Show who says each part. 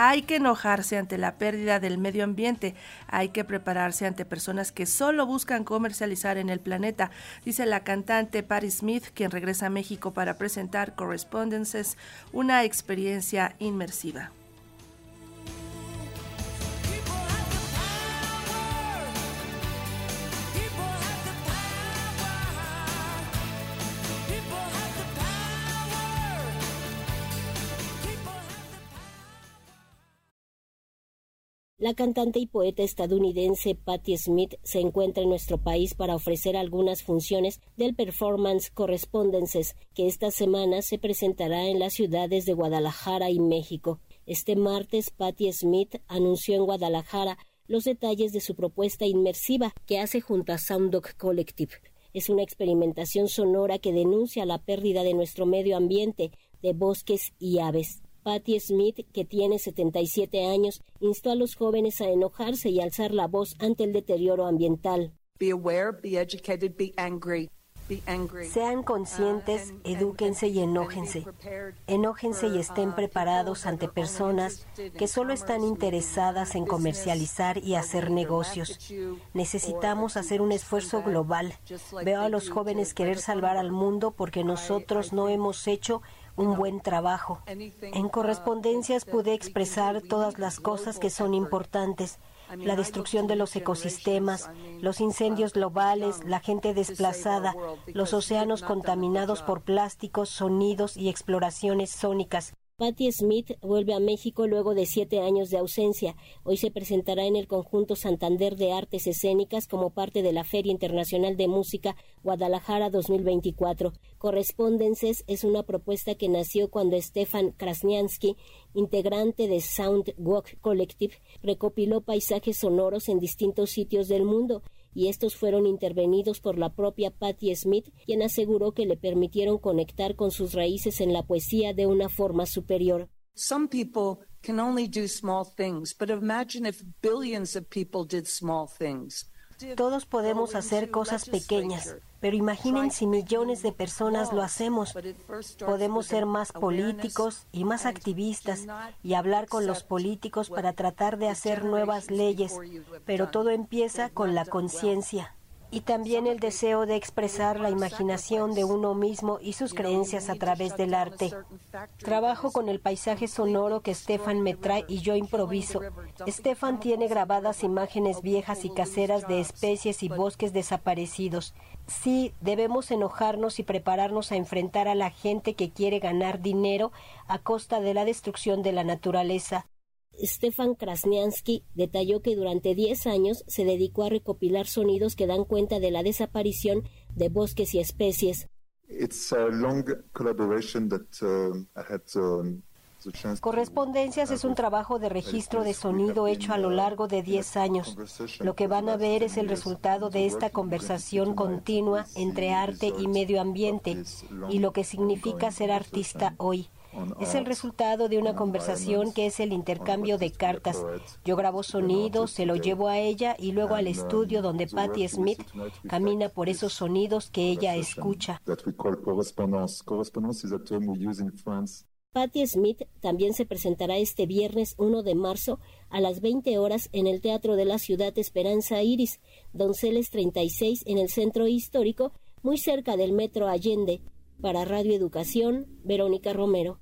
Speaker 1: Hay que enojarse ante la pérdida del medio ambiente, hay que prepararse ante personas que solo buscan comercializar en el planeta, dice la cantante Patti Smith, quien regresa a México para presentar Correspondences, una experiencia inmersiva.
Speaker 2: La cantante y poeta estadounidense Patti Smith se encuentra en nuestro país para ofrecer algunas funciones del performance Correspondences, que esta semana se presentará en las ciudades de Guadalajara y México. Este martes, Patti Smith anunció en Guadalajara los detalles de su propuesta inmersiva que hace junto a Sounddog Collective. Es una experimentación sonora que denuncia la pérdida de nuestro medio ambiente, de bosques y aves. Patti Smith, que tiene 77 años, instó a los jóvenes a enojarse y alzar la voz ante el deterioro ambiental.
Speaker 3: Sean conscientes, uh, edúquense y enójense. Enójense y estén uh, preparados ante personas que solo están interesadas en comercializar y hacer negocios. Necesitamos hacer un esfuerzo global. Veo a los jóvenes querer salvar al mundo porque nosotros no hemos hecho un buen trabajo. En correspondencias pude expresar todas las cosas que son importantes la destrucción de los ecosistemas, los incendios globales, la gente desplazada, los océanos contaminados por plásticos, sonidos y exploraciones sónicas.
Speaker 2: Patti Smith vuelve a México luego de siete años de ausencia. Hoy se presentará en el conjunto Santander de Artes Escénicas como parte de la Feria Internacional de Música Guadalajara 2024. Correspondences es una propuesta que nació cuando Stefan Krasniansky, integrante de Sound Walk Collective, recopiló paisajes sonoros en distintos sitios del mundo y estos fueron intervenidos por la propia Patti Smith, quien aseguró que le permitieron conectar con sus raíces en la poesía de una forma superior.
Speaker 4: Some people can only do small things, but imagine if billions of people did small things.
Speaker 3: Todos podemos hacer cosas pequeñas, pero imaginen si millones de personas lo hacemos. Podemos ser más políticos y más activistas y hablar con los políticos para tratar de hacer nuevas leyes, pero todo empieza con la conciencia y también el deseo de expresar la imaginación de uno mismo y sus creencias a través del arte. Trabajo con el paisaje sonoro que Stefan me trae y yo improviso. Stefan tiene grabadas imágenes viejas y caseras de especies y bosques desaparecidos. Sí, debemos enojarnos y prepararnos a enfrentar a la gente que quiere ganar dinero a costa de la destrucción de la naturaleza.
Speaker 2: Stefan Krasniansky detalló que durante 10 años se dedicó a recopilar sonidos que dan cuenta de la desaparición de bosques y especies.
Speaker 3: Correspondencias es un trabajo de registro de sonido hecho a lo largo de 10 años. Lo que van a ver es el resultado de esta conversación continua entre arte y medio ambiente y lo que significa ser artista hoy. Es el resultado de una conversación que es el intercambio de cartas. Yo grabo sonidos, se lo llevo a ella y luego al estudio donde Patti Smith camina por esos sonidos que ella escucha.
Speaker 2: Patti Smith también se presentará este viernes 1 de marzo a las 20 horas en el Teatro de la Ciudad Esperanza Iris, Donceles 36 en el Centro Histórico, muy cerca del Metro Allende. Para Radio Educación, Verónica Romero.